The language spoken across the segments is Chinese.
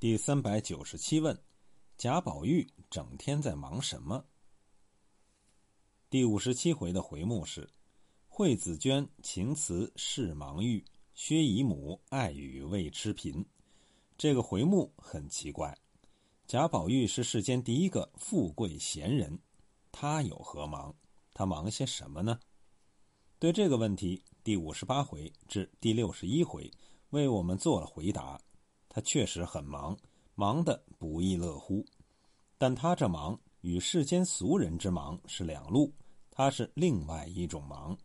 第三百九十七问：贾宝玉整天在忙什么？第五十七回的回目是“惠子娟情辞是忙玉，薛姨母爱语未痴贫”。这个回目很奇怪。贾宝玉是世间第一个富贵闲人，他有何忙？他忙些什么呢？对这个问题，第五十八回至第六十一回为我们做了回答。确实很忙，忙得不亦乐乎。但他这忙与世间俗人之忙是两路，他是另外一种忙。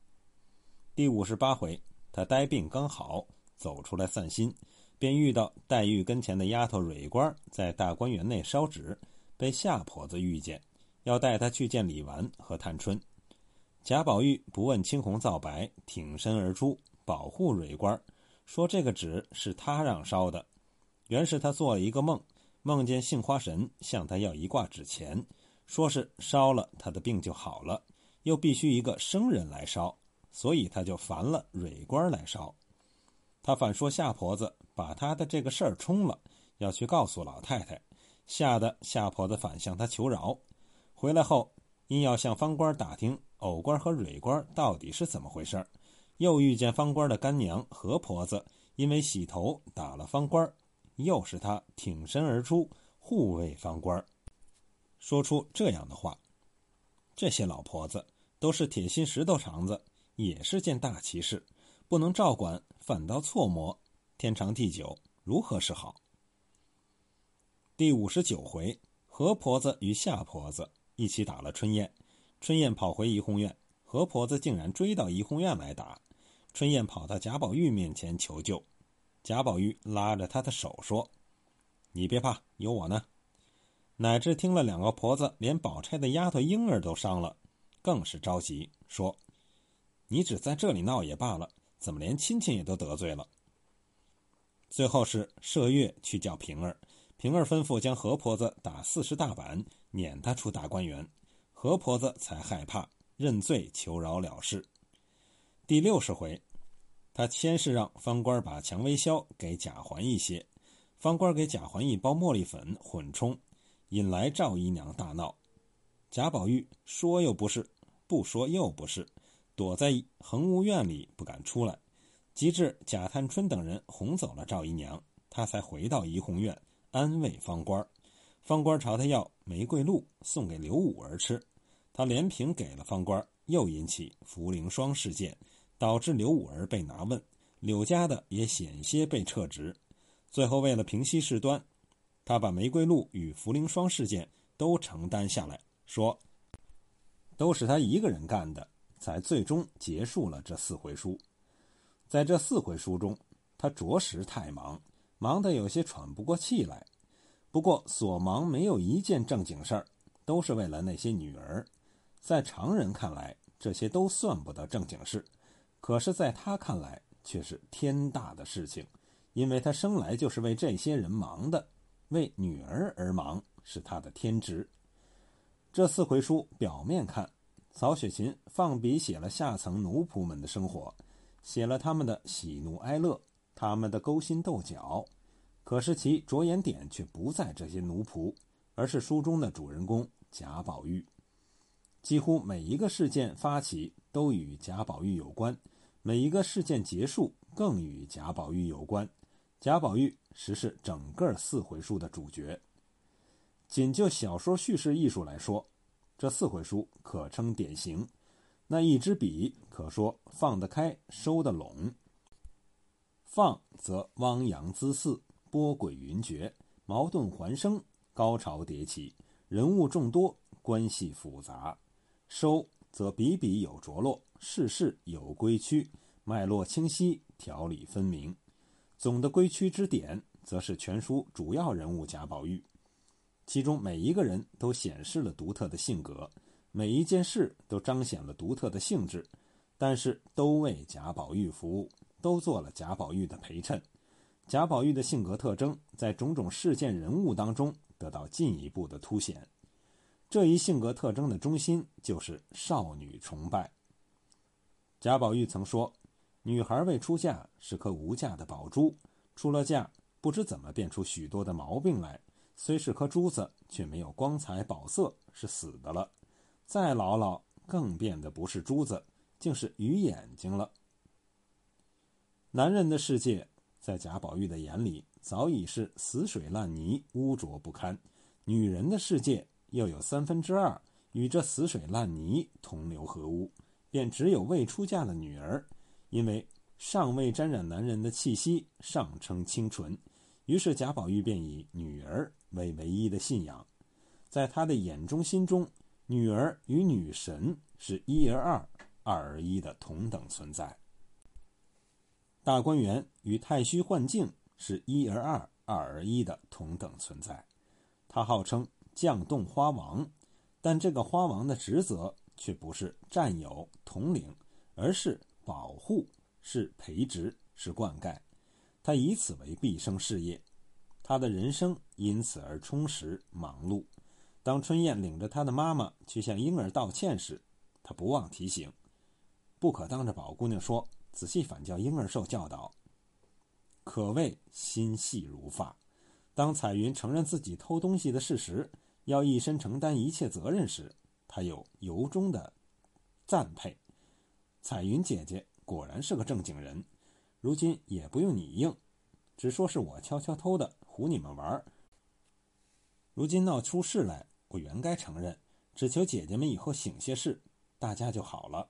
第五十八回，他呆病刚好，走出来散心，便遇到黛玉跟前的丫头蕊官在大观园内烧纸，被夏婆子遇见，要带他去见李纨和探春。贾宝玉不问青红皂白，挺身而出保护蕊官，说这个纸是他让烧的。原是他做了一个梦，梦见杏花神向他要一挂纸钱，说是烧了他的病就好了，又必须一个生人来烧，所以他就烦了蕊官来烧。他反说夏婆子把他的这个事儿冲了，要去告诉老太太，吓得夏婆子反向他求饶。回来后因要向方官打听藕官和蕊官到底是怎么回事又遇见方官的干娘何婆子因为洗头打了方官。又是他挺身而出护卫方官说出这样的话：这些老婆子都是铁心石头肠子，也是件大奇事，不能照管，反倒错磨，天长地久，如何是好？第五十九回，何婆子与夏婆子一起打了春燕，春燕跑回怡红院，何婆子竟然追到怡红院来打，春燕跑到贾宝玉面前求救。贾宝玉拉着他的手说：“你别怕，有我呢。”乃至听了两个婆子连宝钗的丫头莺儿都伤了，更是着急，说：“你只在这里闹也罢了，怎么连亲戚也都得罪了？”最后是麝月去叫平儿，平儿吩咐将何婆子打四十大板，撵她出大观园，何婆子才害怕，认罪求饶了事。第六十回。他先是让方官把蔷薇硝给贾环一些，方官给贾环一包茉莉粉混冲，引来赵姨娘大闹。贾宝玉说又不是，不说又不是，躲在恒芜院里不敢出来。及至贾探春等人哄走了赵姨娘，他才回到怡红院安慰方官。方官朝他要玫瑰露送给刘五儿吃，他连瓶给了方官，又引起茯苓霜事件。导致刘五儿被拿问，柳家的也险些被撤职。最后为了平息事端，他把玫瑰露与茯苓霜事件都承担下来，说都是他一个人干的，才最终结束了这四回书。在这四回书中，他着实太忙，忙得有些喘不过气来。不过所忙没有一件正经事儿，都是为了那些女儿。在常人看来，这些都算不得正经事。可是，在他看来却是天大的事情，因为他生来就是为这些人忙的，为女儿而忙是他的天职。这四回书表面看，曹雪芹放笔写了下层奴仆们的生活，写了他们的喜怒哀乐，他们的勾心斗角。可是其着眼点却不在这些奴仆，而是书中的主人公贾宝玉。几乎每一个事件发起都与贾宝玉有关。每一个事件结束，更与贾宝玉有关。贾宝玉实是整个四回书的主角。仅就小说叙事艺术来说，这四回书可称典型。那一支笔可说放得开，收得拢。放则汪洋恣肆，波诡云谲，矛盾环生，高潮迭起，人物众多，关系复杂；收则笔笔有着落。事事有规矩，脉络清晰，条理分明。总的规矩之点，则是全书主要人物贾宝玉。其中每一个人都显示了独特的性格，每一件事都彰显了独特的性质，但是都为贾宝玉服务，都做了贾宝玉的陪衬。贾宝玉的性格特征在种种事件人物当中得到进一步的凸显。这一性格特征的中心就是少女崇拜。贾宝玉曾说：“女孩未出嫁是颗无价的宝珠，出了嫁不知怎么变出许多的毛病来。虽是颗珠子，却没有光彩宝色，是死的了。再老老，更变得不是珠子，竟是鱼眼睛了。男人的世界，在贾宝玉的眼里，早已是死水烂泥，污浊不堪；女人的世界，又有三分之二与这死水烂泥同流合污，便只有未出嫁的女儿，因为尚未沾染男人的气息，尚称清纯。于是贾宝玉便以女儿为唯一的信仰，在他的眼中心中，女儿与女神是一而二、二而一的同等存在。大观园与太虚幻境是一而二、二而一的同等存在。他号称降洞花王，但这个花王的职责却不是占有、统领，而是保护，是培植，是灌溉。他以此为毕生事业，他的人生因此而充实忙碌。当春燕领着他的妈妈去向婴儿道歉时，他不忘提醒：不可当着宝姑娘说，仔细反教婴儿受教导。可谓心细如发。当彩云承认自己偷东西的事实，要一身承担一切责任时，他又由衷的赞佩：彩云姐姐果然是个正经人。如今也不用你应，只说是我悄悄偷的，唬你们玩儿如今闹出事来，我原该承认，只求姐姐们以后醒些事，大家就好了。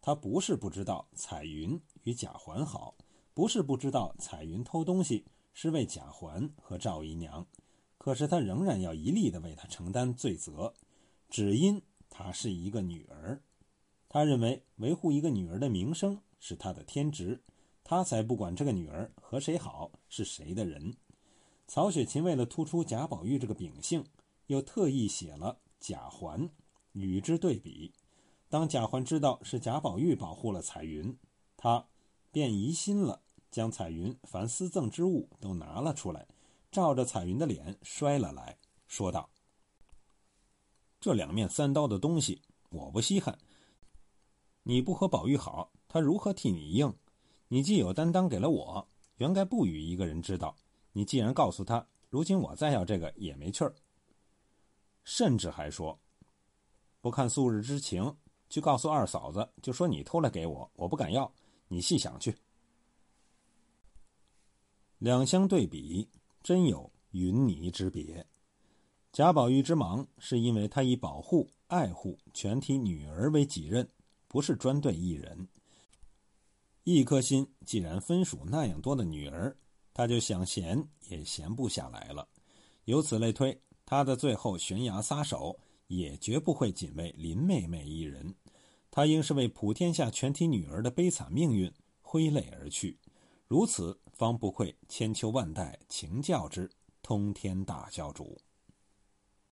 他不是不知道彩云与贾环好，不是不知道彩云偷东西是为贾环和赵姨娘，可是他仍然要一力的为他承担罪责，只因她是一个女儿。他认为维护一个女儿的名声。是他的天职，他才不管这个女儿和谁好，是谁的人。曹雪芹为了突出贾宝玉这个秉性，又特意写了贾环与之对比。当贾环知道是贾宝玉保护了彩云，他便疑心了，将彩云凡私赠之物都拿了出来，照着彩云的脸摔了来，说道：“这两面三刀的东西，我不稀罕。你不和宝玉好。”他如何替你应？你既有担当给了我，原该不与一个人知道。你既然告诉他，如今我再要这个也没趣儿。甚至还说，不看素日之情，去告诉二嫂子，就说你偷来给我，我不敢要。你细想去。两相对比，真有云泥之别。贾宝玉之忙，是因为他以保护、爱护全体女儿为己任，不是专对一人。一颗心既然分属那样多的女儿，他就想闲也闲不下来了。由此类推，他的最后悬崖撒手也绝不会仅为林妹妹一人，他应是为普天下全体女儿的悲惨命运挥泪而去。如此，方不愧千秋万代情教之通天大教主。